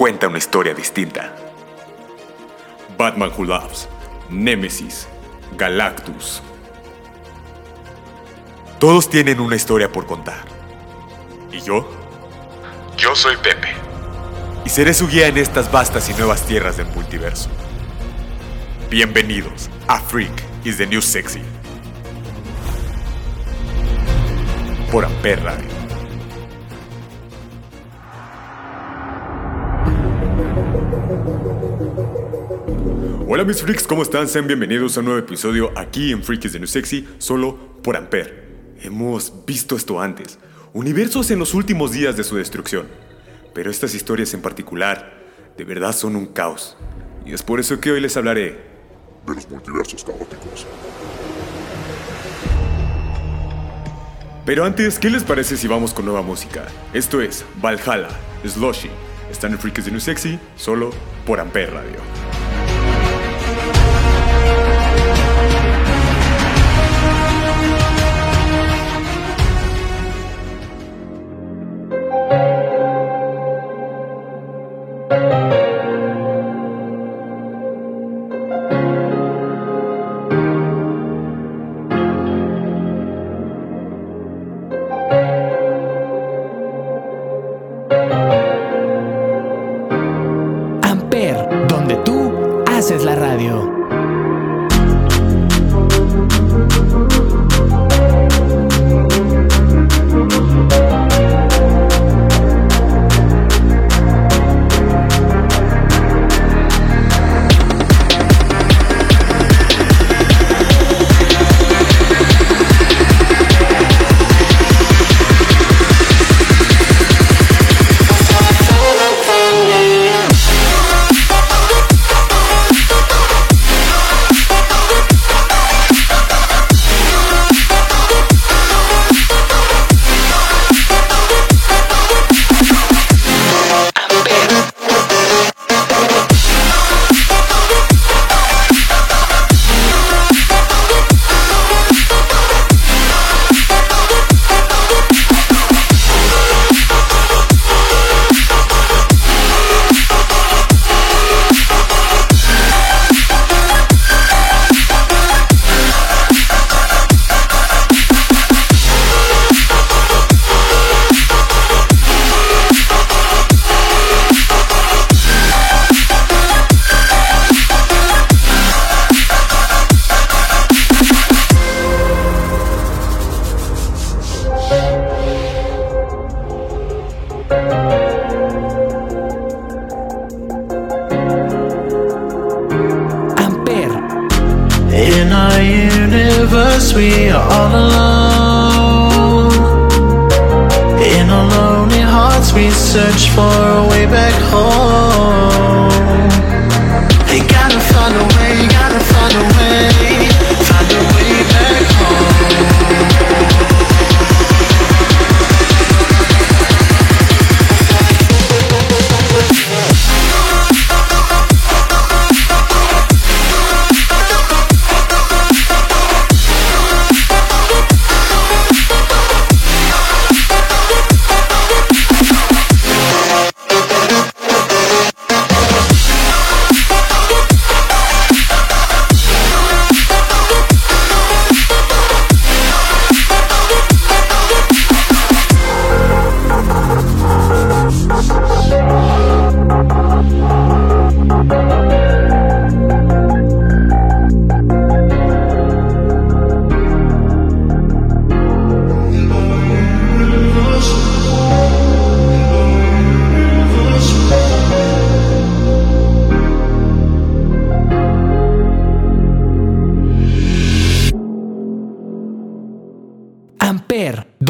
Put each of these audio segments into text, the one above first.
cuenta una historia distinta. Batman Who Loves, Nemesis, Galactus. Todos tienen una historia por contar. ¿Y yo? Yo soy Pepe. Y seré su guía en estas vastas y nuevas tierras del multiverso. Bienvenidos a Freak is the New Sexy. Por Amper Hola mis freaks, ¿cómo están? Sean bienvenidos a un nuevo episodio aquí en Freak is the New Sexy, solo por Amper. Hemos visto esto antes, universos en los últimos días de su destrucción. Pero estas historias en particular, de verdad son un caos. Y es por eso que hoy les hablaré de los multiversos caóticos. Pero antes, ¿qué les parece si vamos con nueva música? Esto es Valhalla, Slushy. Están en Freak is the New Sexy, solo por Amper Radio.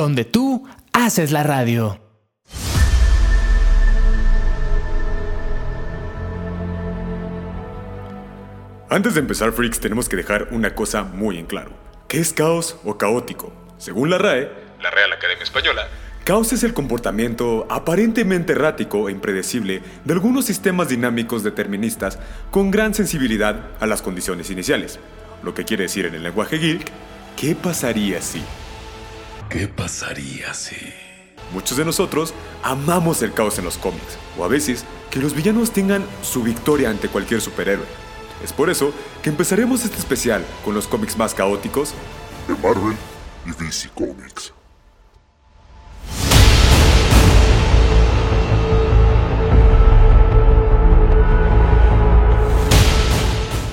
donde tú haces la radio. Antes de empezar, freaks, tenemos que dejar una cosa muy en claro. ¿Qué es caos o caótico? Según la RAE, la Real Academia Española, caos es el comportamiento aparentemente errático e impredecible de algunos sistemas dinámicos deterministas con gran sensibilidad a las condiciones iniciales. Lo que quiere decir en el lenguaje geek, ¿qué pasaría si? ¿Qué pasaría si? Muchos de nosotros amamos el caos en los cómics, o a veces que los villanos tengan su victoria ante cualquier superhéroe. Es por eso que empezaremos este especial con los cómics más caóticos De Marvel y DC Comics.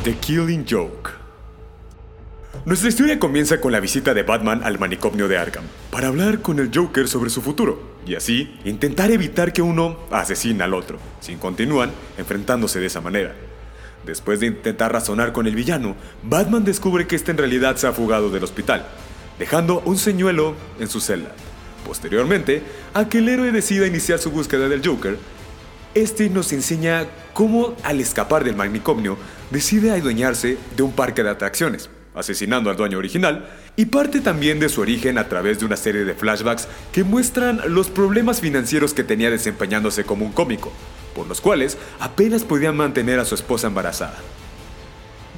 The Killing Joke. Nuestra historia comienza con la visita de Batman al manicomio de Arkham para hablar con el Joker sobre su futuro y así intentar evitar que uno asesine al otro, si continúan enfrentándose de esa manera. Después de intentar razonar con el villano, Batman descubre que este en realidad se ha fugado del hospital, dejando un señuelo en su celda. Posteriormente, a que el héroe decida iniciar su búsqueda del Joker, este nos enseña cómo al escapar del manicomio decide adueñarse de un parque de atracciones, asesinando al dueño original, y parte también de su origen a través de una serie de flashbacks que muestran los problemas financieros que tenía desempeñándose como un cómico, por los cuales apenas podía mantener a su esposa embarazada.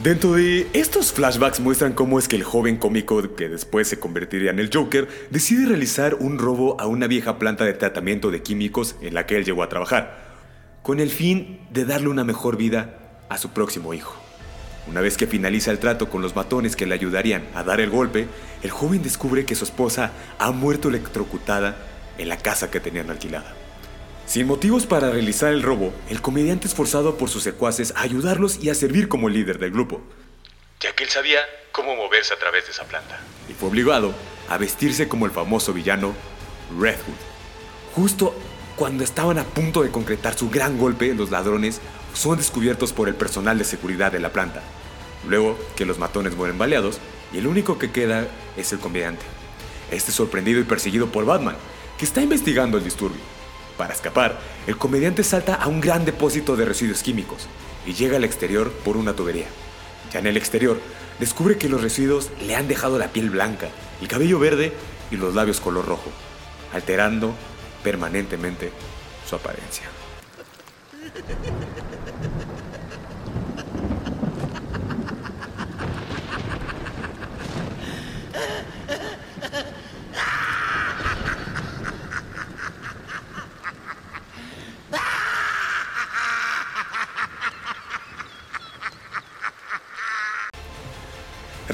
Dentro de estos flashbacks muestran cómo es que el joven cómico que después se convertiría en el Joker decide realizar un robo a una vieja planta de tratamiento de químicos en la que él llegó a trabajar, con el fin de darle una mejor vida a su próximo hijo. Una vez que finaliza el trato con los matones que le ayudarían a dar el golpe, el joven descubre que su esposa ha muerto electrocutada en la casa que tenían alquilada. Sin motivos para realizar el robo, el comediante es forzado por sus secuaces a ayudarlos y a servir como líder del grupo, ya que él sabía cómo moverse a través de esa planta. Y fue obligado a vestirse como el famoso villano Red Hood. Justo cuando estaban a punto de concretar su gran golpe, los ladrones son descubiertos por el personal de seguridad de la planta. Luego que los matones mueren baleados y el único que queda es el comediante. Este es sorprendido y perseguido por Batman, que está investigando el disturbio. Para escapar, el comediante salta a un gran depósito de residuos químicos y llega al exterior por una tubería. Ya en el exterior, descubre que los residuos le han dejado la piel blanca, el cabello verde y los labios color rojo, alterando permanentemente su apariencia.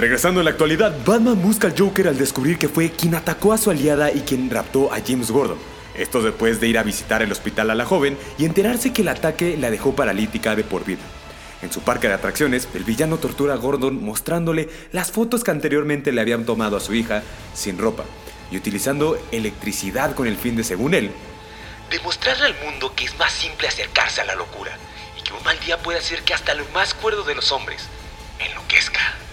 Regresando a la actualidad, Batman busca al Joker al descubrir que fue quien atacó a su aliada y quien raptó a James Gordon. Esto después de ir a visitar el hospital a la joven y enterarse que el ataque la dejó paralítica de por vida. En su parque de atracciones, el villano tortura a Gordon mostrándole las fotos que anteriormente le habían tomado a su hija sin ropa y utilizando electricidad con el fin de, según él, Demostrarle al mundo que es más simple acercarse a la locura y que un mal día puede hacer que hasta lo más cuerdo de los hombres enloquezca.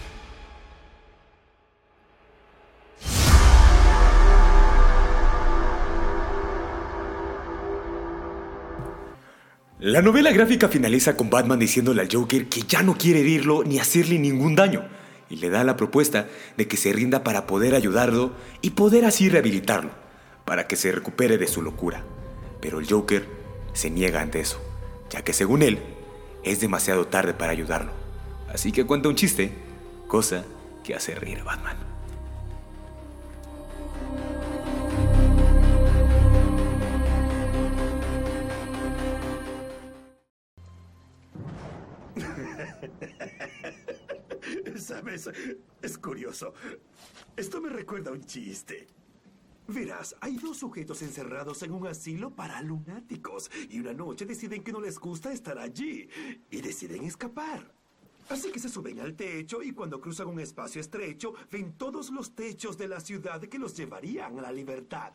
La novela gráfica finaliza con Batman diciéndole al Joker que ya no quiere herirlo ni hacerle ningún daño, y le da la propuesta de que se rinda para poder ayudarlo y poder así rehabilitarlo, para que se recupere de su locura. Pero el Joker se niega ante eso, ya que según él, es demasiado tarde para ayudarlo. Así que cuenta un chiste, cosa que hace reír a Batman. Es curioso. Esto me recuerda a un chiste. Verás, hay dos sujetos encerrados en un asilo para lunáticos y una noche deciden que no les gusta estar allí y deciden escapar. Así que se suben al techo y cuando cruzan un espacio estrecho ven todos los techos de la ciudad que los llevarían a la libertad.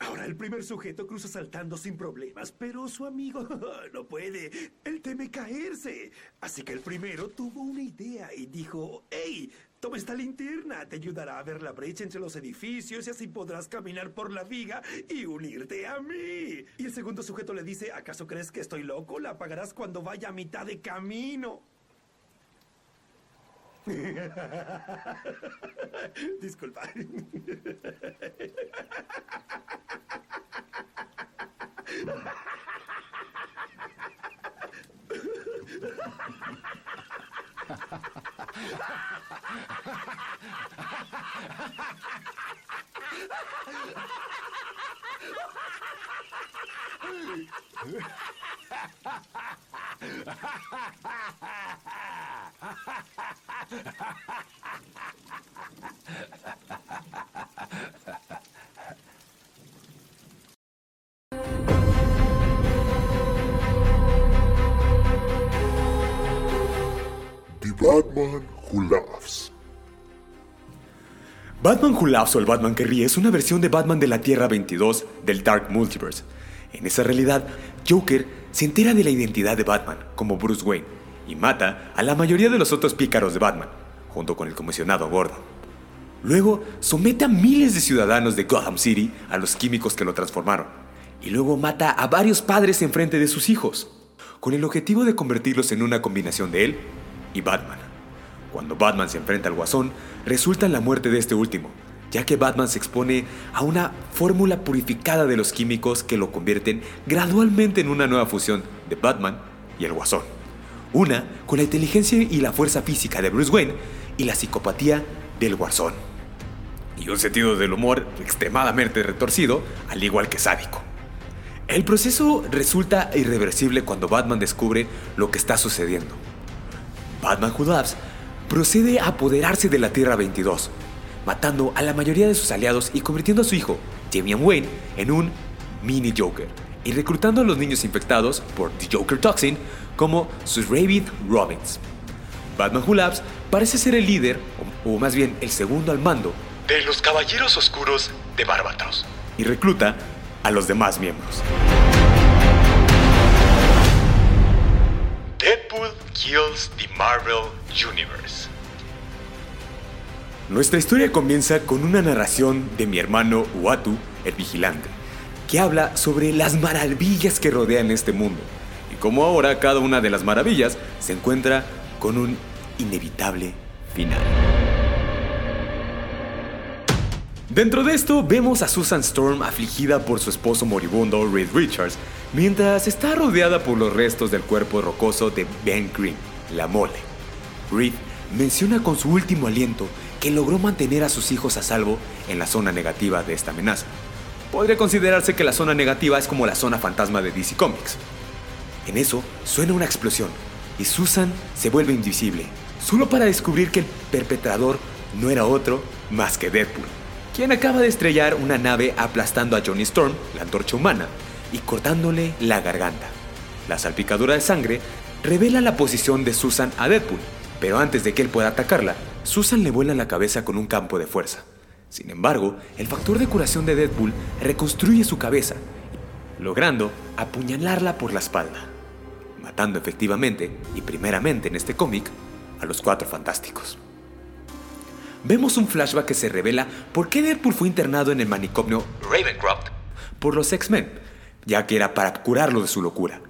Ahora el primer sujeto cruza saltando sin problemas, pero su amigo no puede. Él teme caerse. Así que el primero tuvo una idea y dijo, hey, toma esta linterna, te ayudará a ver la brecha entre los edificios y así podrás caminar por la viga y unirte a mí. Y el segundo sujeto le dice, ¿acaso crees que estoy loco? La apagarás cuando vaya a mitad de camino. Disculpa. Batman Who. Batman Who Laughs o el Batman que ríe es una versión de Batman de la Tierra 22 del Dark Multiverse. En esa realidad, Joker se entera de la identidad de Batman como Bruce Wayne y mata a la mayoría de los otros pícaros de Batman, junto con el comisionado Gordon. Luego somete a miles de ciudadanos de Gotham City a los químicos que lo transformaron, y luego mata a varios padres en frente de sus hijos, con el objetivo de convertirlos en una combinación de él y Batman. Cuando Batman se enfrenta al Guasón, resulta en la muerte de este último, ya que Batman se expone a una fórmula purificada de los químicos que lo convierten gradualmente en una nueva fusión de Batman y el Guasón. Una con la inteligencia y la fuerza física de Bruce Wayne y la psicopatía del Guasón. Y un sentido del humor extremadamente retorcido, al igual que sádico. El proceso resulta irreversible cuando Batman descubre lo que está sucediendo. Batman Who procede a apoderarse de la Tierra 22, matando a la mayoría de sus aliados y convirtiendo a su hijo, Damian Wayne, en un mini Joker, y reclutando a los niños infectados por The Joker Toxin como sus Raven Robins. Batman Who Laughs parece ser el líder, o, más bien el segundo al mando, De los Caballeros Oscuros de Bárbaros. y recluta a los demás miembros. Deadpool kills the Marvel Universe. Nuestra historia comienza con una narración de mi hermano Uatu, el vigilante, que habla sobre las maravillas que rodean este mundo y cómo ahora cada una de las maravillas se encuentra con un inevitable final. Dentro de esto vemos a Susan Storm afligida por su esposo moribundo Reed Richards, mientras está rodeada por los restos del cuerpo rocoso de Ben Green, la mole. Reed menciona con su último aliento que logró mantener a sus hijos a salvo en la zona negativa de esta amenaza. Podría considerarse que la zona negativa es como la zona fantasma de DC Comics. En eso suena una explosión y Susan se vuelve invisible, solo para descubrir que el perpetrador no era otro más que Deadpool, quien acaba de estrellar una nave aplastando a Johnny Storm, la antorcha humana, y cortándole la garganta. La salpicadura de sangre revela la posición de Susan a Deadpool, pero antes de que él pueda atacarla, Susan le vuela la cabeza con un campo de fuerza. Sin embargo, el factor de curación de Deadpool reconstruye su cabeza, logrando apuñalarla por la espalda, matando efectivamente, y primeramente en este cómic, a los cuatro fantásticos. Vemos un flashback que se revela por qué Deadpool fue internado en el manicomio Ravencroft. por los X-Men, ya que era para curarlo de su locura.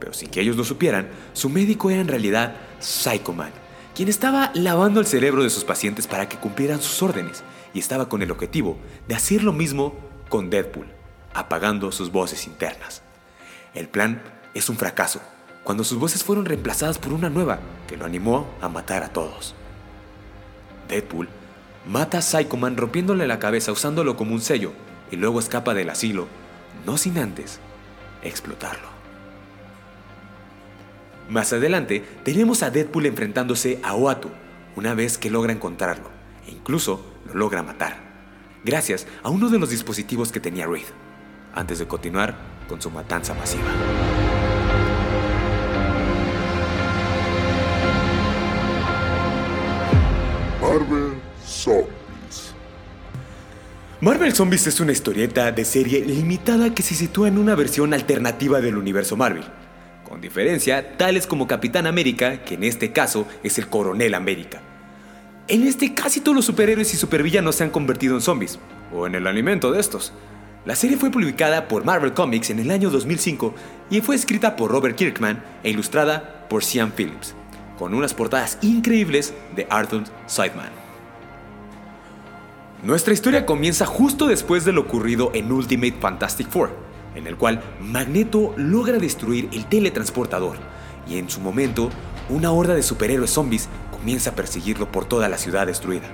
Pero sin que ellos lo supieran, su médico era en realidad Psycho Man, quien estaba lavando el cerebro de sus pacientes para que cumplieran sus órdenes y estaba con el objetivo de hacer lo mismo con Deadpool, apagando sus voces internas. El plan es un fracaso, cuando sus voces fueron reemplazadas por una nueva que lo animó a matar a todos. Deadpool mata a Psycho Man rompiéndole la cabeza usándolo como un sello y luego escapa del asilo, no sin antes explotarlo. Más adelante tenemos a Deadpool enfrentándose a Oatu una vez que logra encontrarlo e incluso lo logra matar, gracias a uno de los dispositivos que tenía Reed, antes de continuar con su matanza masiva. Marvel Zombies es una historieta de serie limitada que se sitúa en una versión alternativa del universo Marvel, con diferencia tales como Capitán América, que en este caso es el Coronel América. En este casi todos los superhéroes y supervillanos se han convertido en zombies, o en el alimento de estos. La serie fue publicada por Marvel Comics en el año 2005 y fue escrita por Robert Kirkman e ilustrada por Sean Phillips. con unas portadas increíbles de Arthur Seidman. Nuestra historia comienza justo después de lo ocurrido en Ultimate Fantastic Four, en el cual Magneto logra destruir el teletransportador y en su momento una horda de superhéroes zombies comienza a perseguirlo por toda la ciudad destruida.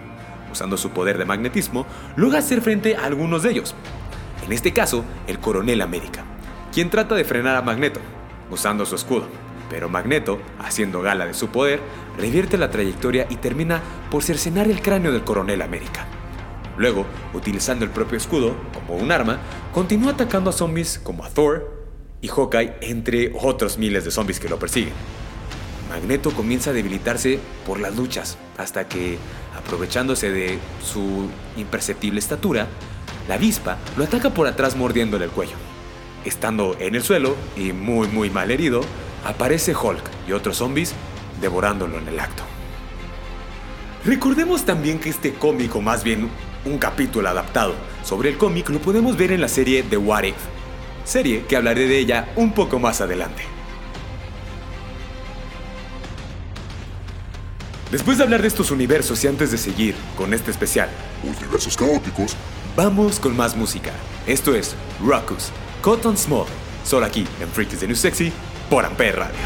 Usando su poder de magnetismo, logra hacer frente a algunos de ellos. En este caso, el Coronel América, quien trata de frenar a Magneto, usando su escudo. Pero Magneto, haciendo gala de su poder, revierte la trayectoria y termina por cercenar el cráneo del Coronel América. Luego, utilizando el propio escudo como un arma, continúa atacando a zombies como a Thor y Hawkeye, entre otros miles de zombies que lo persiguen. Magneto comienza a debilitarse por las luchas, hasta que, aprovechándose de su imperceptible estatura, la avispa lo ataca por atrás mordiéndole el cuello. Estando en el suelo y muy muy mal herido, aparece Hulk y otros zombies devorándolo en el acto. Recordemos también que este cómic, o más bien un capítulo adaptado sobre el cómic, lo podemos ver en la serie The What If, serie que hablaré de ella un poco más adelante. Después de hablar de estos universos y antes de seguir con este especial, Multiversos caóticos. vamos con más música. Esto es Ruckus, Cotton Small, solo aquí en Freakies de New Sexy por Ampere Radio.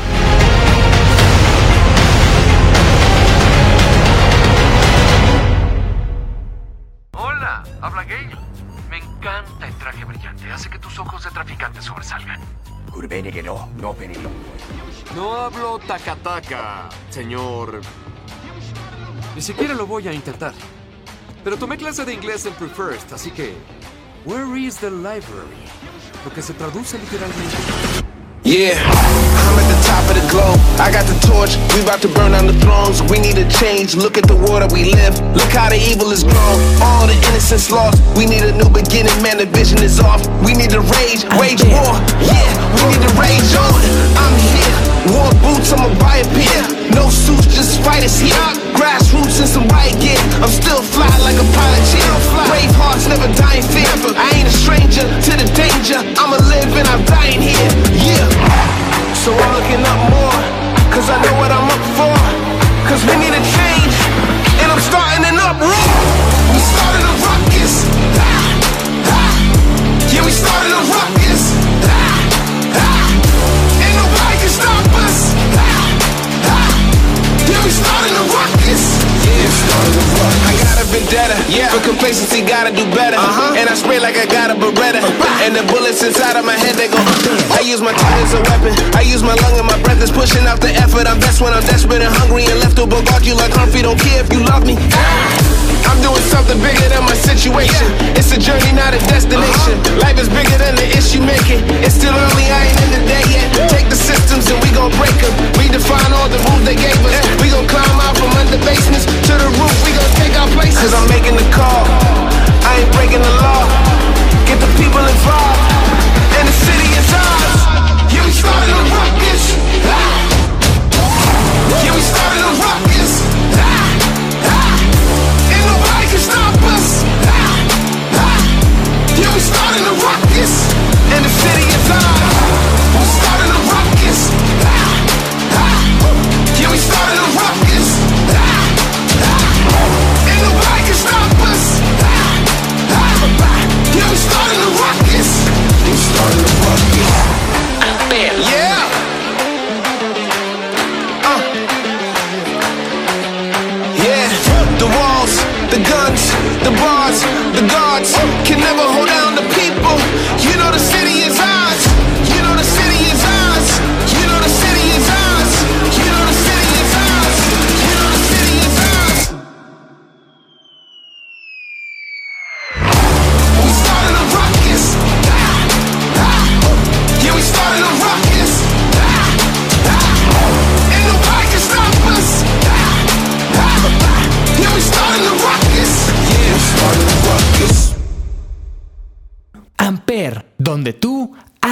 Brillante. Hace que tus ojos de traficante sobresalgan. No hablo tacataca, señor. Ni siquiera lo voy a intentar. Pero tomé clase de inglés en Prefirst, así que. Where is the library? Lo que se traduce literalmente. Yeah, I'm at the top of the globe. I got the torch. We about to burn down the thrones. We need a change. Look at the world that we live. Look how the evil is grown. All the innocence lost. We need a new beginning. Man, the vision is off. We need to rage, wage war. Yeah, we need to rage on. I'm here. War boots, I'ma buy a pair. No suits, just fighters here. Grassroots and some white gear. I'm still fly like a pilot chair. Brave hearts never die in fear. I ain't a stranger to the danger. The guns, the bars, the guards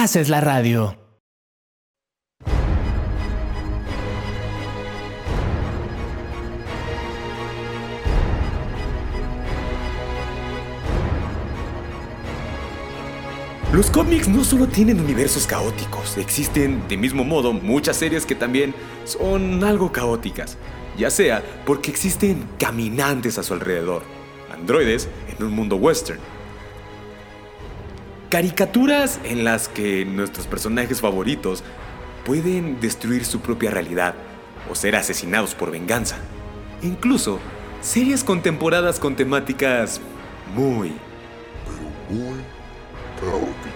haces la radio. Los cómics no solo tienen universos caóticos, existen de mismo modo muchas series que también son algo caóticas, ya sea porque existen caminantes a su alrededor, androides en un mundo western, caricaturas en las que nuestros personajes favoritos pueden destruir su propia realidad o ser asesinados por venganza, incluso series contemporadas con temáticas muy, pero muy caóticas.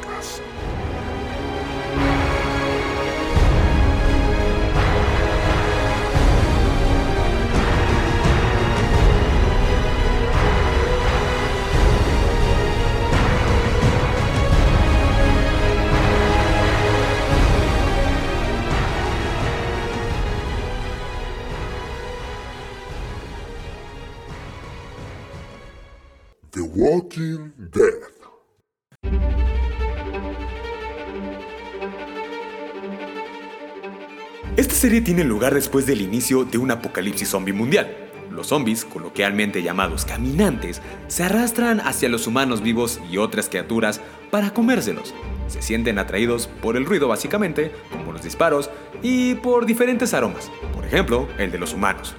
Serie tiene lugar después del inicio de un apocalipsis zombie mundial. Los zombies, coloquialmente llamados caminantes, se arrastran hacia los humanos vivos y otras criaturas para comérselos. Se sienten atraídos por el ruido básicamente, como los disparos, y por diferentes aromas, por ejemplo, el de los humanos.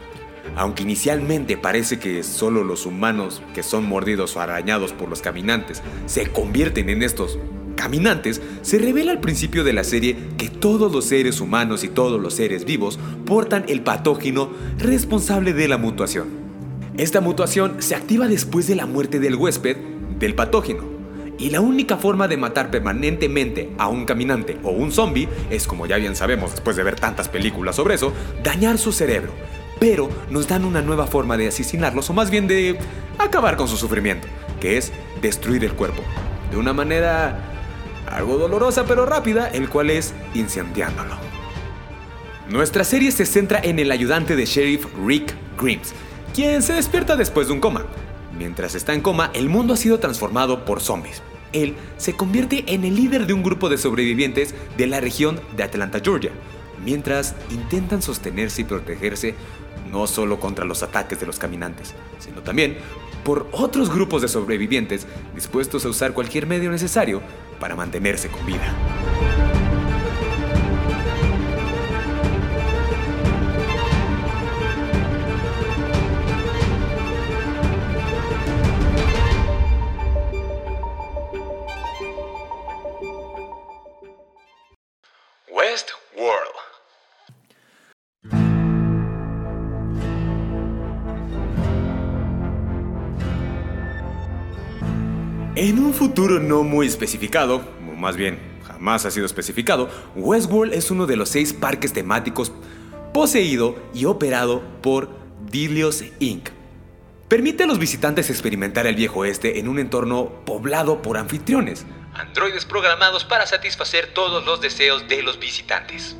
Aunque inicialmente parece que solo los humanos que son mordidos o arañados por los caminantes se convierten en estos caminantes, se revela al principio de la serie que todos los seres humanos y todos los seres vivos portan el patógeno responsable de la mutuación. Esta mutuación se activa después de la muerte del huésped del patógeno. Y la única forma de matar permanentemente a un caminante o un zombie es, como ya bien sabemos después de ver tantas películas sobre eso, dañar su cerebro. Pero nos dan una nueva forma de asesinarlos o más bien de acabar con su sufrimiento, que es destruir el cuerpo. De una manera algo dolorosa pero rápida, el cual es incendiándolo. Nuestra serie se centra en el ayudante de sheriff Rick Grimes, quien se despierta después de un coma. Mientras está en coma, el mundo ha sido transformado por zombies. Él se convierte en el líder de un grupo de sobrevivientes de la región de Atlanta, Georgia, mientras intentan sostenerse y protegerse no solo contra los ataques de los caminantes, sino también por otros grupos de sobrevivientes dispuestos a usar cualquier medio necesario para mantenerse con vida. Futuro no muy especificado, o más bien jamás ha sido especificado, Westworld es uno de los seis parques temáticos poseído y operado por Dilios Inc. Permite a los visitantes experimentar el viejo oeste en un entorno poblado por anfitriones, Androides programados para satisfacer todos los deseos de los visitantes.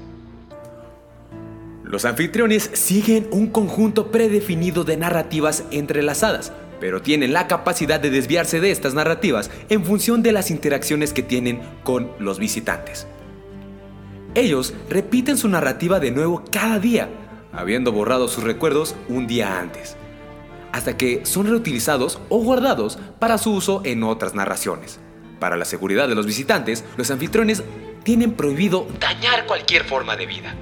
Los anfitriones siguen un conjunto predefinido de narrativas entrelazadas, pero tienen la capacidad de desviarse de estas narrativas en función de las interacciones que tienen con los visitantes. Ellos repiten su narrativa de nuevo cada día, habiendo borrado sus recuerdos un día antes, hasta que son reutilizados o guardados para su uso en otras narraciones. Para la seguridad de los visitantes, los anfitriones tienen prohibido Dañar cualquier forma de vida.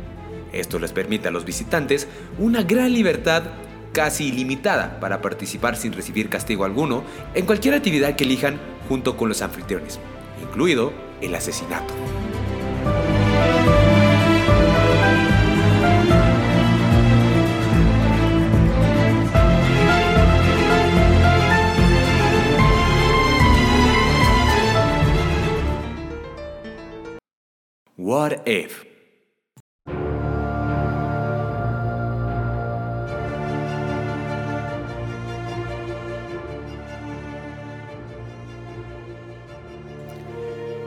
esto les permite a los visitantes una gran libertad casi ilimitada para participar sin recibir castigo alguno en cualquier actividad que elijan junto con los anfitriones, incluido el asesinato. What if?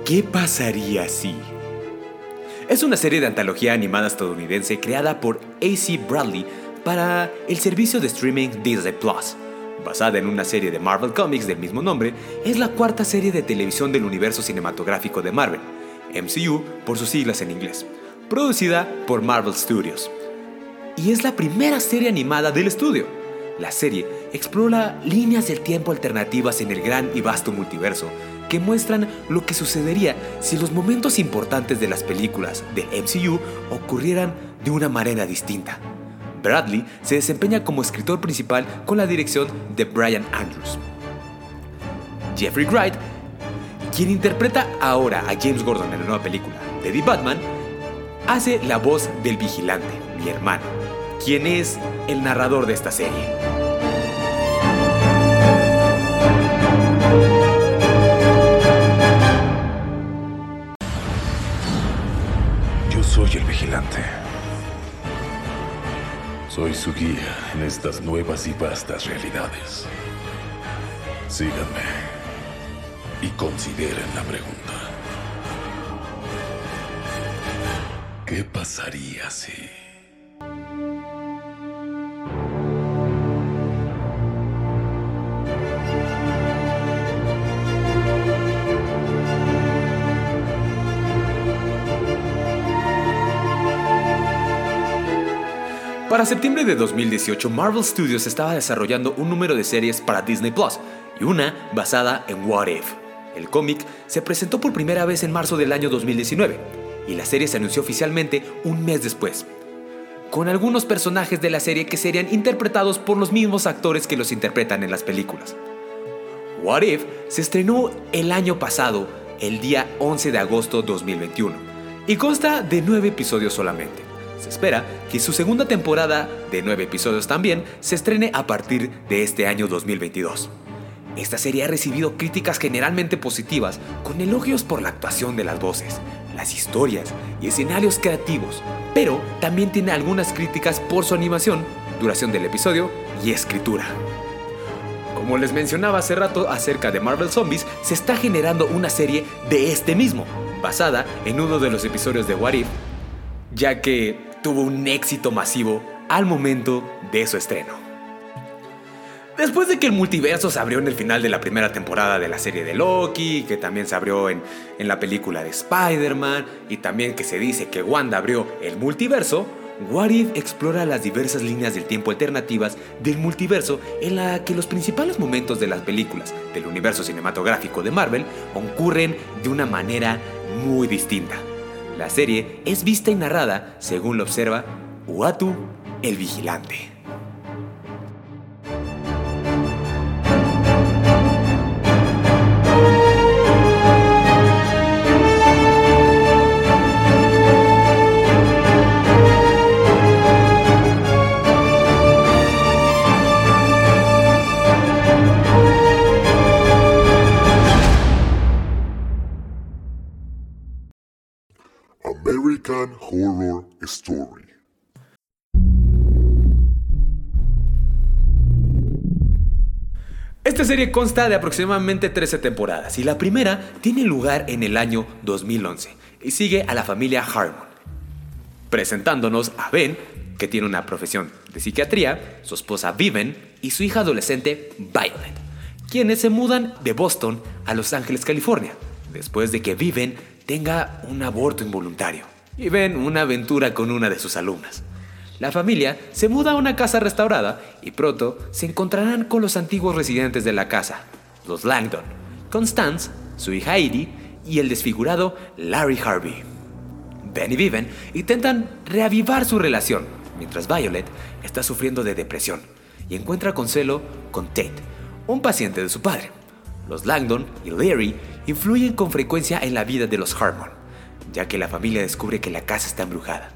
¿Qué pasaría si? Es una serie de antología animada estadounidense creada por AC Bradley para el servicio de streaming Disney Plus. Basada en una serie de Marvel Comics del mismo nombre, es la cuarta serie de televisión del universo cinematográfico de Marvel, MCU por sus siglas en inglés, producida por Marvel Studios. Y es la primera serie animada del estudio. La serie explora líneas del tiempo alternativas en el gran y vasto multiverso que muestran lo que sucedería si los momentos importantes de las películas del MCU ocurrieran de una manera distinta. Bradley se desempeña como escritor principal con la dirección de Brian Andrews. Jeffrey Wright, quien interpreta ahora a James Gordon en la nueva película de Batman, hace la voz del vigilante, mi hermano, quien es el narrador de esta serie. Guía en estas nuevas y vastas realidades. Síganme y consideren la pregunta. ¿Qué pasaría si... Para septiembre de 2018, Marvel Studios estaba desarrollando un número de series para Disney Plus y una basada en What If. El cómic se presentó por primera vez en marzo del año 2019 y la serie se anunció oficialmente un mes después, con algunos personajes de la serie que serían interpretados por los mismos actores que los interpretan en las películas. What If se estrenó el año pasado, el día 11 de agosto 2021, y consta de nueve episodios solamente. Se espera que su segunda temporada, de nueve episodios también, se estrene a partir de este año 2022. Esta serie ha recibido críticas generalmente positivas, con elogios por la actuación de las voces, las historias y escenarios creativos, pero también tiene algunas críticas por su animación, duración del episodio y escritura. Como les mencionaba hace rato acerca de Marvel Zombies, se está generando una serie de este mismo, basada en uno de los episodios de What If, ya que tuvo un éxito masivo al momento de su estreno. Después de que el multiverso se abrió en el final de la primera temporada de la serie de Loki, que también se abrió en, en la película de Spider-Man, y también que se dice que Wanda abrió el multiverso, What explora las diversas líneas del tiempo alternativas del multiverso en la que los principales momentos de las películas del universo cinematográfico de Marvel ocurren de una manera muy distinta. La serie es vista y narrada, según lo observa Uatu el Vigilante. Horror Story. Esta serie consta de aproximadamente 13 temporadas y la primera tiene lugar en el año 2011 y sigue a la familia Harmon, presentándonos a Ben, que tiene una profesión de psiquiatría, su esposa Viven y su hija adolescente Violet, quienes se mudan de Boston a Los Ángeles, California, después de que Viven tenga un aborto involuntario y ven una aventura con una de sus alumnas. La familia se muda a una casa restaurada y pronto se encontrarán con los antiguos residentes de la casa, los Langdon, Constance, su hija Edie y el desfigurado Larry Harvey. Ben y Viven intentan reavivar su relación, mientras Violet está sufriendo de depresión y encuentra consuelo con Tate, un paciente de su padre. Los Langdon y Larry influyen con frecuencia en la vida de los Harmon, ya que la familia descubre que la casa está embrujada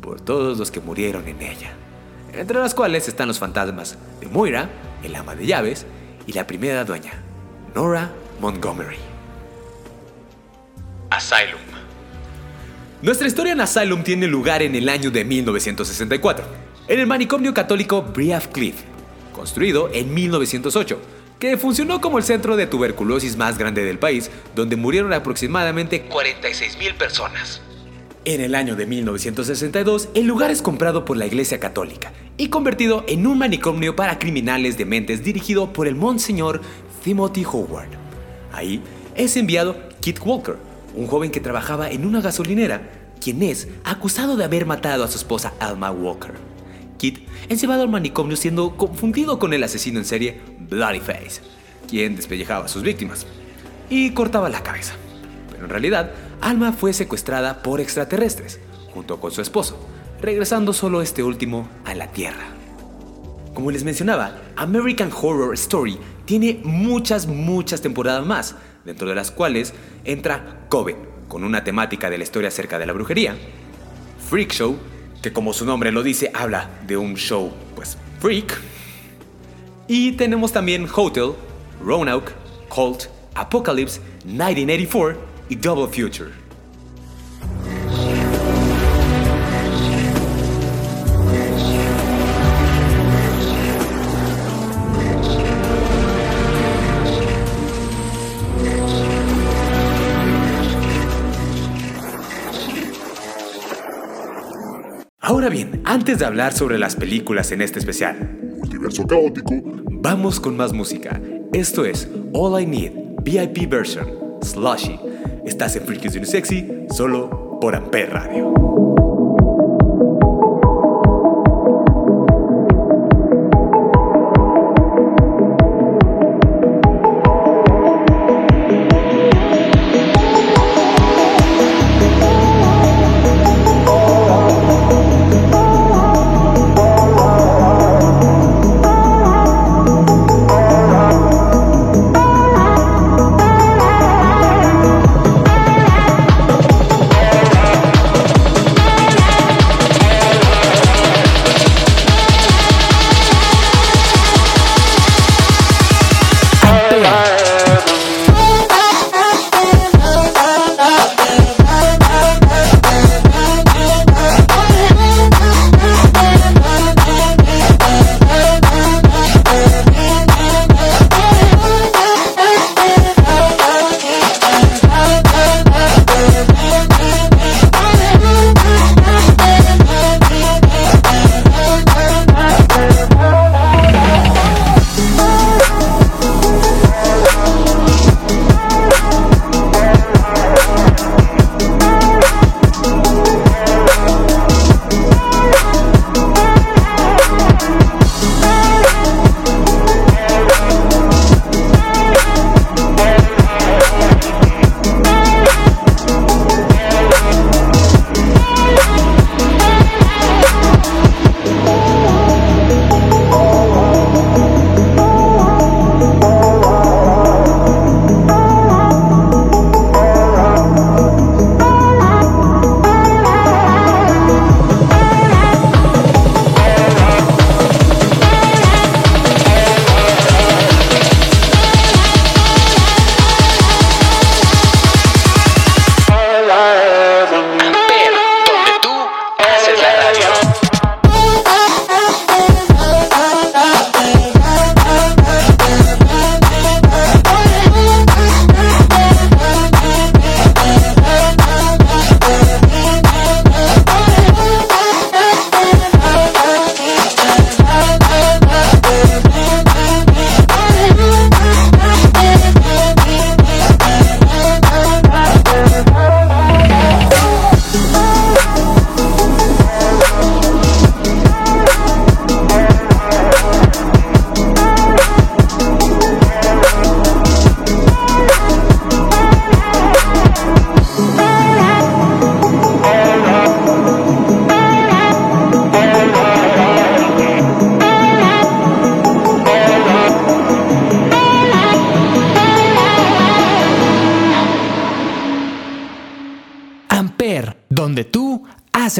por todos los que murieron en ella, entre las cuales están los fantasmas de Moira, el ama de llaves, y la primera dueña, Nora Montgomery. Asylum. Nuestra historia en Asylum tiene lugar en el año de 1964, en el manicomio católico Briarcliff, Cliff, construido en 1908, que funcionó como el centro de tuberculosis más grande del país, donde murieron aproximadamente 46 mil personas. En el año de 1962, el lugar es comprado por la Iglesia Católica y convertido en un manicomio para criminales dementes dirigido por el Monseñor Timothy Howard. Ahí es enviado Kit Walker, un joven que trabajaba en una gasolinera, quien es acusado de haber matado a su esposa Alma Walker. Kit llevado al manicomio siendo confundido con el asesino en serie Bloody Face, quien despellejaba a sus víctimas. y cortaba la cabeza. Pero en realidad, Alma fue secuestrada por extraterrestres, junto con su esposo, regresando solo este último a la Tierra. Como les mencionaba, American Horror Story tiene muchas, muchas temporadas más, dentro de las cuales entra Coven, con una temática de la historia acerca de la brujería, Freak Show, que como su nombre lo dice, habla de un show, pues, freak, y tenemos también Hotel, Roanoke, Cult, Apocalypse, 1984 y Double Future. Ahora bien, antes de hablar sobre las películas en este especial, Multiverso caótico, vamos con más música. Esto es All I Need, VIP Version, Slushy. Estás en Freakies New Sexy, solo por Ampere Radio.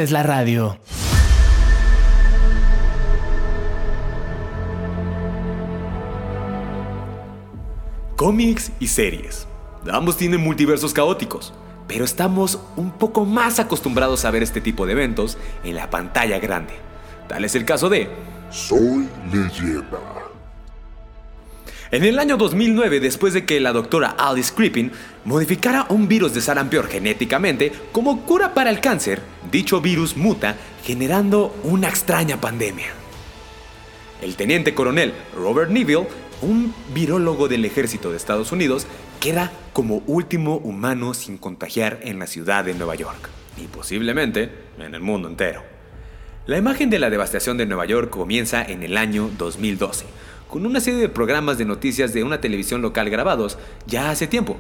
Haces la radio. Cómics y series. Ambos tienen multiversos caóticos, pero estamos un poco más acostumbrados a ver este tipo de eventos en la pantalla grande. Tal es el caso de soy leyenda. En el año 2009, después de que la doctora Alice Crippen modificara un virus de sarampión genéticamente como cura para el cáncer, dicho virus muta generando una extraña pandemia. El teniente coronel Robert Neville, un virólogo del ejército de Estados Unidos, queda como último humano sin contagiar en la ciudad de Nueva York y posiblemente en el mundo entero. La imagen de la devastación de Nueva York comienza en el año 2012, con una serie de programas de noticias de una televisión local grabados ya hace tiempo,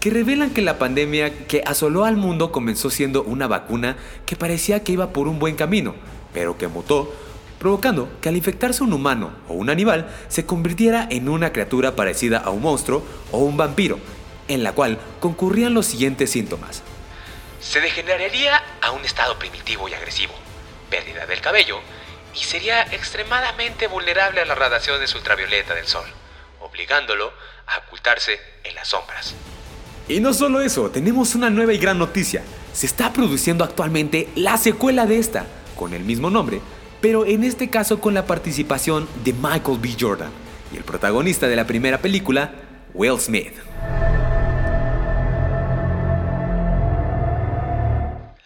que revelan que la pandemia que asoló al mundo comenzó siendo una vacuna que parecía que iba por un buen camino, pero que mutó, provocando que al infectarse un humano o un animal se convirtiera en una criatura parecida a un monstruo o un vampiro, en la cual concurrían los siguientes síntomas. Se degeneraría a un estado primitivo y agresivo, pérdida del cabello, y sería extremadamente vulnerable a las radiaciones ultravioleta del sol, obligándolo a ocultarse en las sombras. Y no solo eso, tenemos una nueva y gran noticia. Se está produciendo actualmente la secuela de esta, con el mismo nombre, pero en este caso con la participación de Michael B. Jordan y el protagonista de la primera película, Will Smith.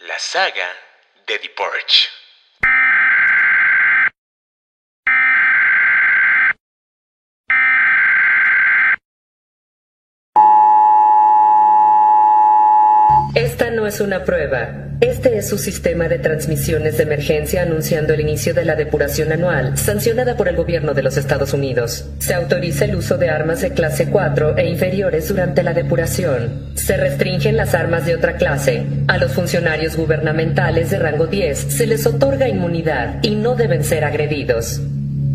La saga de The Purge. Esta no es una prueba. Este es su sistema de transmisiones de emergencia anunciando el inicio de la depuración anual, sancionada por el gobierno de los Estados Unidos. Se autoriza el uso de armas de clase 4 e inferiores durante la depuración. Se restringen las armas de otra clase. A los funcionarios gubernamentales de rango 10 se les otorga inmunidad y no deben ser agredidos.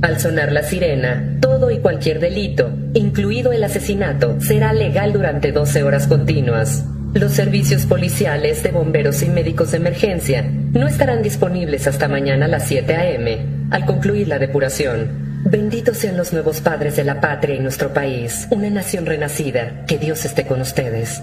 Al sonar la sirena, todo y cualquier delito, incluido el asesinato, será legal durante 12 horas continuas. Los servicios policiales de bomberos y médicos de emergencia no estarán disponibles hasta mañana a las 7 a.m. al concluir la depuración. Benditos sean los nuevos padres de la patria y nuestro país, una nación renacida. Que Dios esté con ustedes.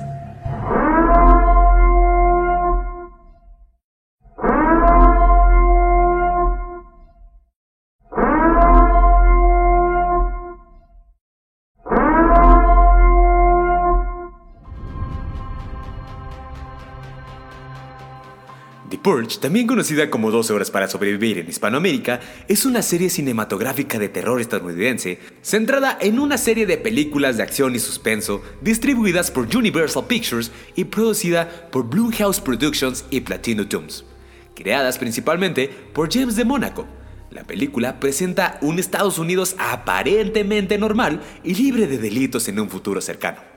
Purge, también conocida como 12 horas para sobrevivir en Hispanoamérica, es una serie cinematográfica de terror estadounidense centrada en una serie de películas de acción y suspenso distribuidas por Universal Pictures y producida por Blumhouse Productions y Platino Toons. Creadas principalmente por James de Mónaco, la película presenta un Estados Unidos aparentemente normal y libre de delitos en un futuro cercano.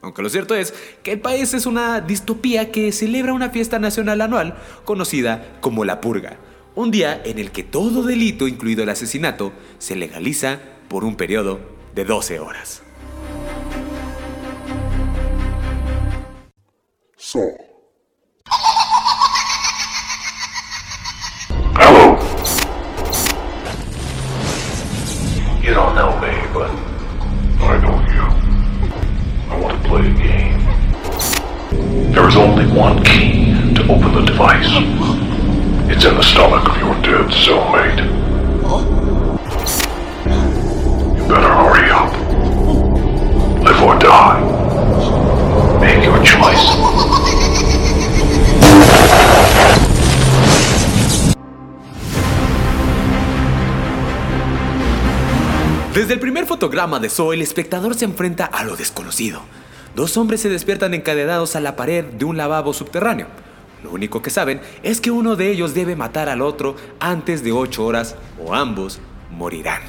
Aunque lo cierto es que el país es una distopía que celebra una fiesta nacional anual conocida como la Purga, un día en el que todo delito, incluido el asesinato, se legaliza por un periodo de 12 horas. So. Hello. You don't know me, but I know you. I want to play a game. There is only one key to open the device. It's in the stomach of your dead cellmate. Desde el primer fotograma de Zoe, el espectador se enfrenta a lo desconocido. Dos hombres se despiertan encadenados a la pared de un lavabo subterráneo. Lo único que saben es que uno de ellos debe matar al otro antes de 8 horas o ambos morirán.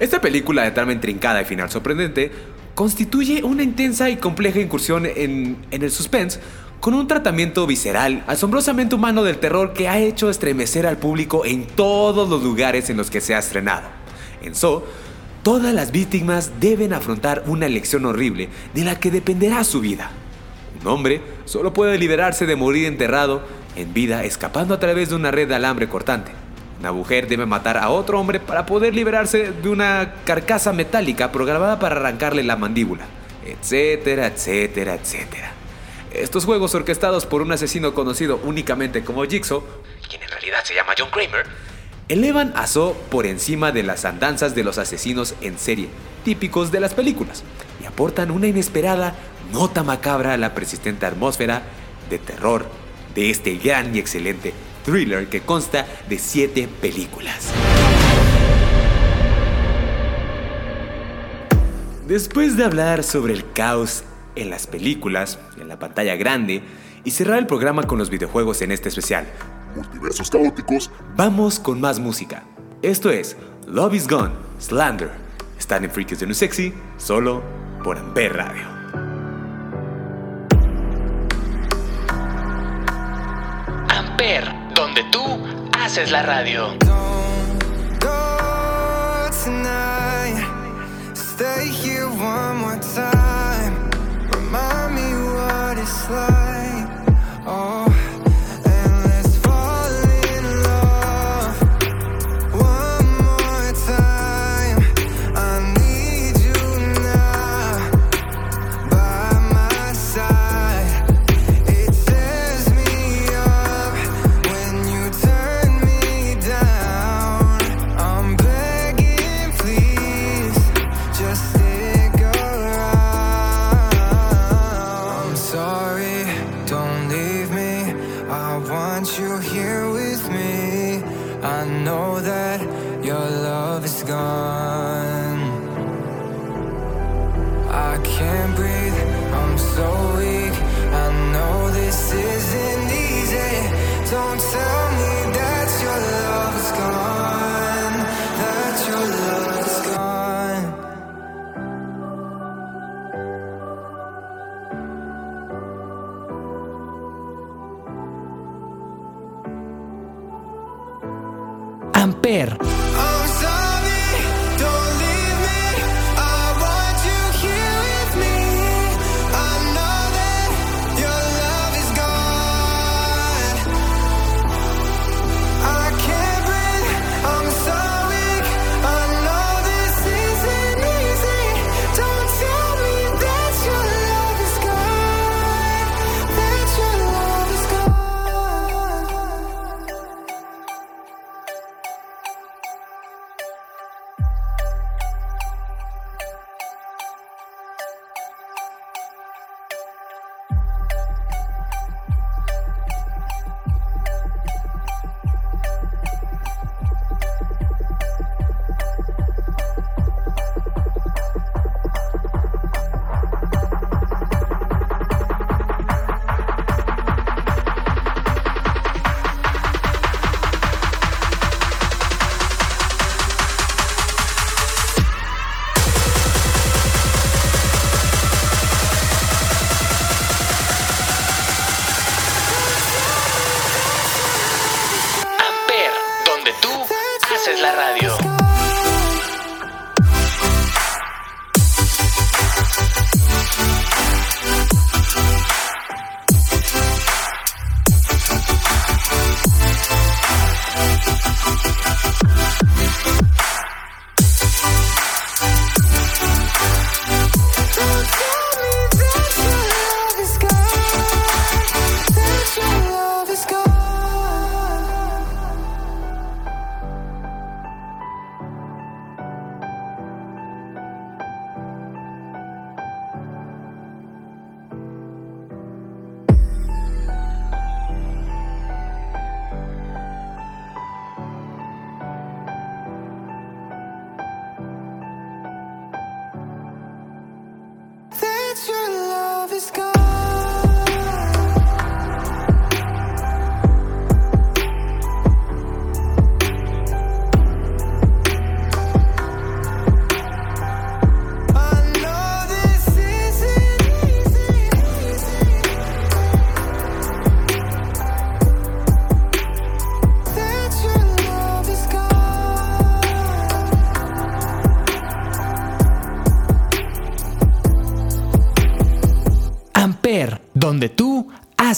Esta película de trama intrincada y final sorprendente constituye una intensa y compleja incursión en, en el suspense con un tratamiento visceral, asombrosamente humano del terror que ha hecho estremecer al público en todos los lugares en los que se ha estrenado. En So, todas las víctimas deben afrontar una elección horrible de la que dependerá su vida. Un hombre solo puede liberarse de morir enterrado en vida escapando a través de una red de alambre cortante. Una mujer debe matar a otro hombre para poder liberarse de una carcasa metálica programada para arrancarle la mandíbula, etcétera, etcétera, etcétera. Estos juegos orquestados por un asesino conocido únicamente como Jigsaw, quien en realidad se llama John Kramer, elevan a So por encima de las andanzas de los asesinos en serie, típicos de las películas, y aportan una inesperada nota macabra a la persistente atmósfera de terror de este gran y excelente thriller que consta de siete películas. Después de hablar sobre el caos en las películas, en la pantalla grande, y cerrar el programa con los videojuegos en este especial, Multiversos caóticos. Vamos con más música. Esto es Love is Gone, Slander, Están en Freaks de New Sexy, solo por Amper Radio. Amper, donde tú haces la radio. Go tonight. Stay here one more time. Remind me what it's like. Amper,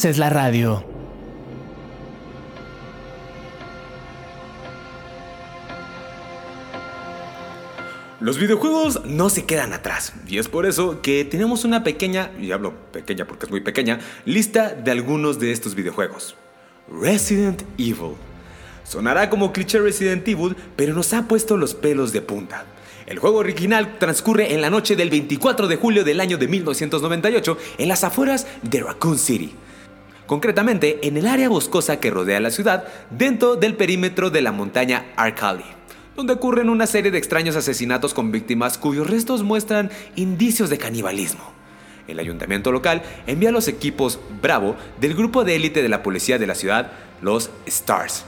haces la radio. Los videojuegos no se quedan atrás y es por eso que tenemos una pequeña, y hablo pequeña porque es muy pequeña, lista de algunos de estos videojuegos. Resident Evil. Sonará como cliché Resident Evil, pero nos ha puesto los pelos de punta. El juego original transcurre en la noche del 24 de julio del año de 1998 en las afueras de Raccoon City. Concretamente en el área boscosa que rodea la ciudad dentro del perímetro de la montaña Arcali, donde ocurren una serie de extraños asesinatos con víctimas cuyos restos muestran indicios de canibalismo. El ayuntamiento local envía a los equipos Bravo del grupo de élite de la policía de la ciudad, los Stars.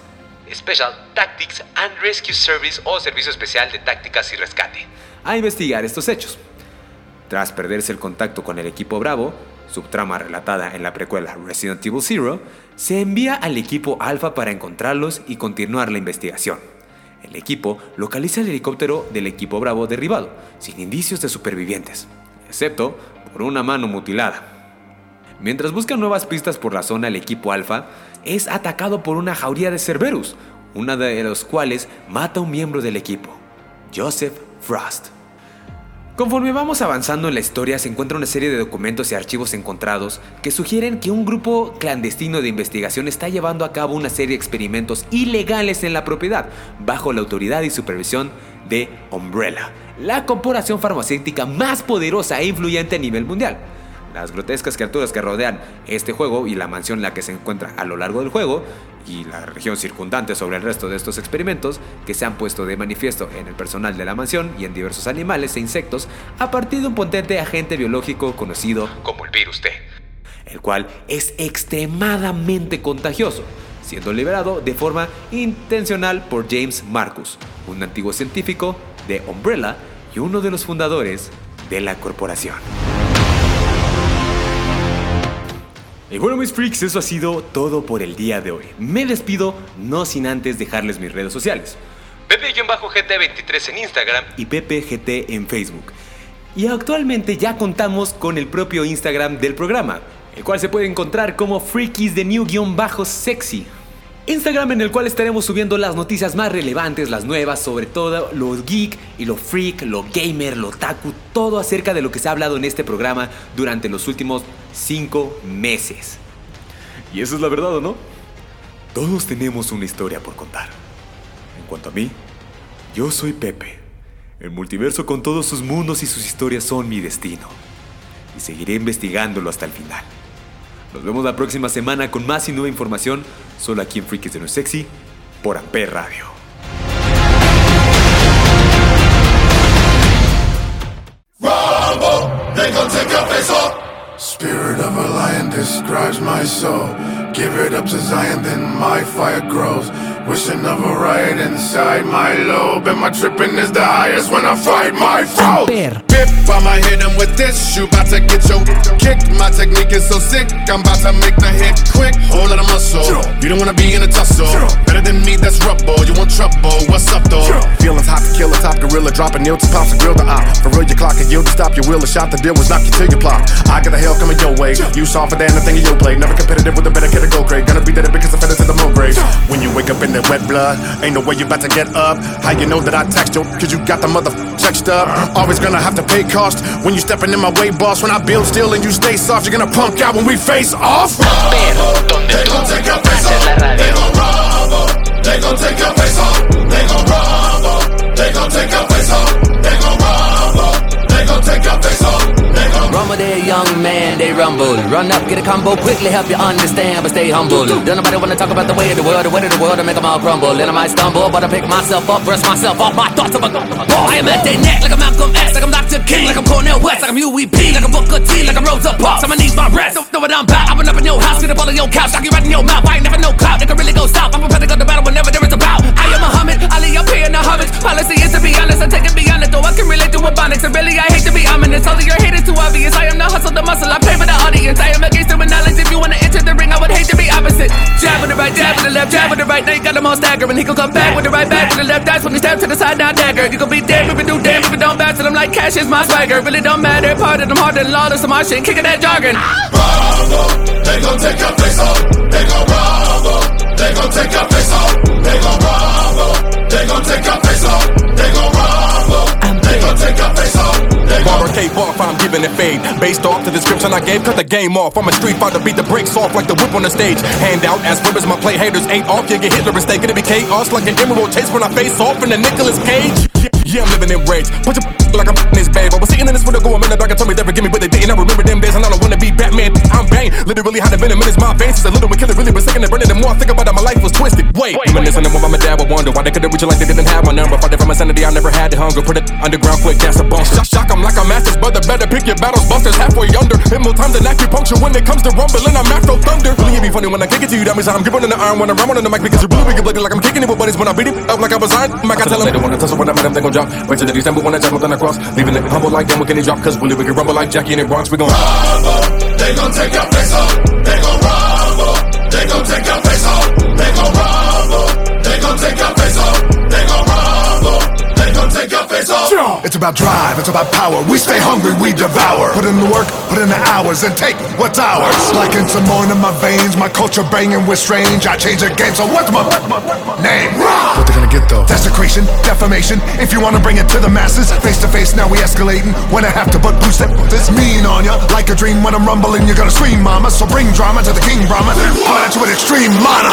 Special Tactics and Rescue Service o Servicio Especial de Tácticas y Rescate. a investigar estos hechos. Tras perderse el contacto con el equipo Bravo, subtrama relatada en la precuela Resident Evil Zero, se envía al equipo Alpha para encontrarlos y continuar la investigación. El equipo localiza el helicóptero del equipo Bravo derribado, sin indicios de supervivientes, excepto por una mano mutilada. Mientras buscan nuevas pistas por la zona, el equipo Alpha es atacado por una jauría de Cerberus, una de los cuales mata a un miembro del equipo, Joseph Frost. Conforme vamos avanzando en la historia se encuentra una serie de documentos y archivos encontrados que sugieren que un grupo clandestino de investigación está llevando a cabo una serie de experimentos ilegales en la propiedad, bajo la autoridad y supervisión de Umbrella, la corporación farmacéutica más poderosa e influyente a nivel mundial. Las grotescas criaturas que rodean este juego y la mansión en la que se encuentra a lo largo del juego y la región circundante sobre el resto de estos experimentos que se han puesto de manifiesto en el personal de la mansión y en diversos animales e insectos a partir de un potente agente biológico conocido Como el virus T. el cual es extremadamente contagioso, siendo liberado de forma intencional por James Marcus, un antiguo científico de Umbrella y uno de los fundadores de la corporación. Y bueno, mis freaks, eso ha sido todo por el día de hoy. Me despido, no sin antes dejarles mis redes sociales Pepe-GT23 en Instagram y PPGT en Facebook. Y actualmente ya contamos con el propio Instagram del programa, el cual se puede encontrar como Freakies de New-Sexy. Instagram en el cual estaremos subiendo las noticias más relevantes, las nuevas, sobre todo lo geek y lo freak, lo gamer, lo taku, todo acerca de lo que se ha hablado en este programa durante los últimos 5 meses. Y eso es la verdad, ¿o no? Todos tenemos una historia por contar. En cuanto a mí, yo soy Pepe. El multiverso con todos sus mundos y sus historias son mi destino. Y seguiré investigándolo hasta el final. Nos vemos la próxima semana con más y nueva información, solo aquí en Freakies de No Sexy, por Amper Radio. Spirit of a lion describes my soul. Give it up to Zion, then my fire grows. Wishing of a riot inside my lobe. And my tripping is the highest when I fight my foe. Bip, I'ma hit him with this. You bout to get your kick. My technique is so sick. I'm about to make the hit quick. Whole lot of muscle. You don't wanna be in a tussle. Better than me, that's rubble. You want trouble? What's up, though? Feelings hot to kill a top gorilla, dropping nail to pops and grill the op. For real, your clock and yield to stop your will. A shot the deal was knock you till you plop. I got the hell coming your way. You softer than the thing in your play. Never competitive with a better kid to go grade. Gonna be there because I fed into the mo grave. When you wake up in that wet blood, ain't no way you about to get up. How you know that I text you? Cause you got the mother checked up. Always gonna have to pay cost when you stepping in my way, boss. When I build still and you stay soft, you're gonna punk out when we face off. They gon' take your face off. They gon' rumble. They gon' take your face off. They gon' rumble. They gon' take your face off. They gon' rumble. They gon' take your face off. They gon' Rumble there, young man, they rumble. Run up, get a combo, quickly help you understand, but stay humble. Don't nobody wanna talk about the way of the world, the way of the world, to make them all crumble. And I might stumble, but I pick myself up, brush myself off my thoughts of a oh, I am at their neck, like I'm Malcolm X, I'm King, like I'm Cornel West, like I'm UEP, like I'm Booker T, like I'm Rosa Parks. I'ma need my rest, don't know what I'm about. I've been up in your house, get up all in your couch, knock you right in your mouth. I ain't never no clout, nigga really go stop. I'm prepared to go to battle whenever there is a bout. I am Muhammad, Ali here in the homage. Policy is to be honest, I take it beyond it, though I can relate to ebonics. And really, I hate to be ominous, all of your hate is too obvious. I am the hustle, the muscle, I pay for the audience. I am against human knowledge. If you wanna enter the ring, I would hate to be opposite. Jab with the right, jab with the left, jab with the right. Now you got them all staggering. He gon' come back with the right back with the left. That's when he stab to the side, now dagger. You gon' be dead if you do damn if you don't bounce. And I'm like, cash is my swagger. Really don't matter. Part of them harder than lawless. So my shit, kicking that jargon. rumble. They gon' take your face off. Oh. They gon' rumble. They gon' take your face off. Oh. They gon' rumble. They gon' take your face off. Oh. They gon' rumble. They gon' take your face off. They gon' Barber tape off, I'm giving it fade. Based off the description I gave, cut the game off. I'm a street fighter, beat the brakes off like the whip on the stage. Hand out as ribbons, my play haters ain't off. You get Hitler mistake, it'll be chaos like an emerald chase when I face off in the Nicolas Cage. Yeah, I'm living in rage. Put your like I'm in this babe. I was sitting in this window going, man, the dog told me never give me what they did. And I remember pain. Literally had a venom in his mind veins. Since a little bit killer really been sick and burning. The more I think about it, my life was twisted. Wait, reminiscing of what my dad would wonder why they couldn't reach it like they didn't have my number. Fighting for my sanity, I never had the hunger. Put it underground quick, that's a bunker. Shock, shock, I'm like a master's brother. Better pick your battles, busters halfway under. Hit more times than acupuncture when it comes to rumbling. I'm Afro Thunder. Really, it be funny when I kick it to you. That means I'm gripping in the arm when I'm ramming on the mic because you're really wicked, looking like I'm kicking it with buddies when I beat it up like I was iron. Mike, I tell them they don't wanna tussle when I met them, they gon' drop. Wait till the December when I jump up on the cross. Leaving it humble like them, what can they drop? Cause really we can rumble like Jackie in the Bronx. We gon' rumble. They gon' take your face off. They gon'. They gon' take your face off. It's about drive, it's about power. We stay hungry, we devour. Put in the work, put in the hours, and take what's ours. Like in some more in my veins, my culture banging with strange. I change the game, so what's my name? What they gonna get though? Desecration, defamation. If you wanna bring it to the masses, face to face, now we escalating. When I have to but boost it, this mean on ya. Like a dream when I'm rumbling, you're gonna scream, mama. So bring drama to the king, Brahma. You with extreme mana.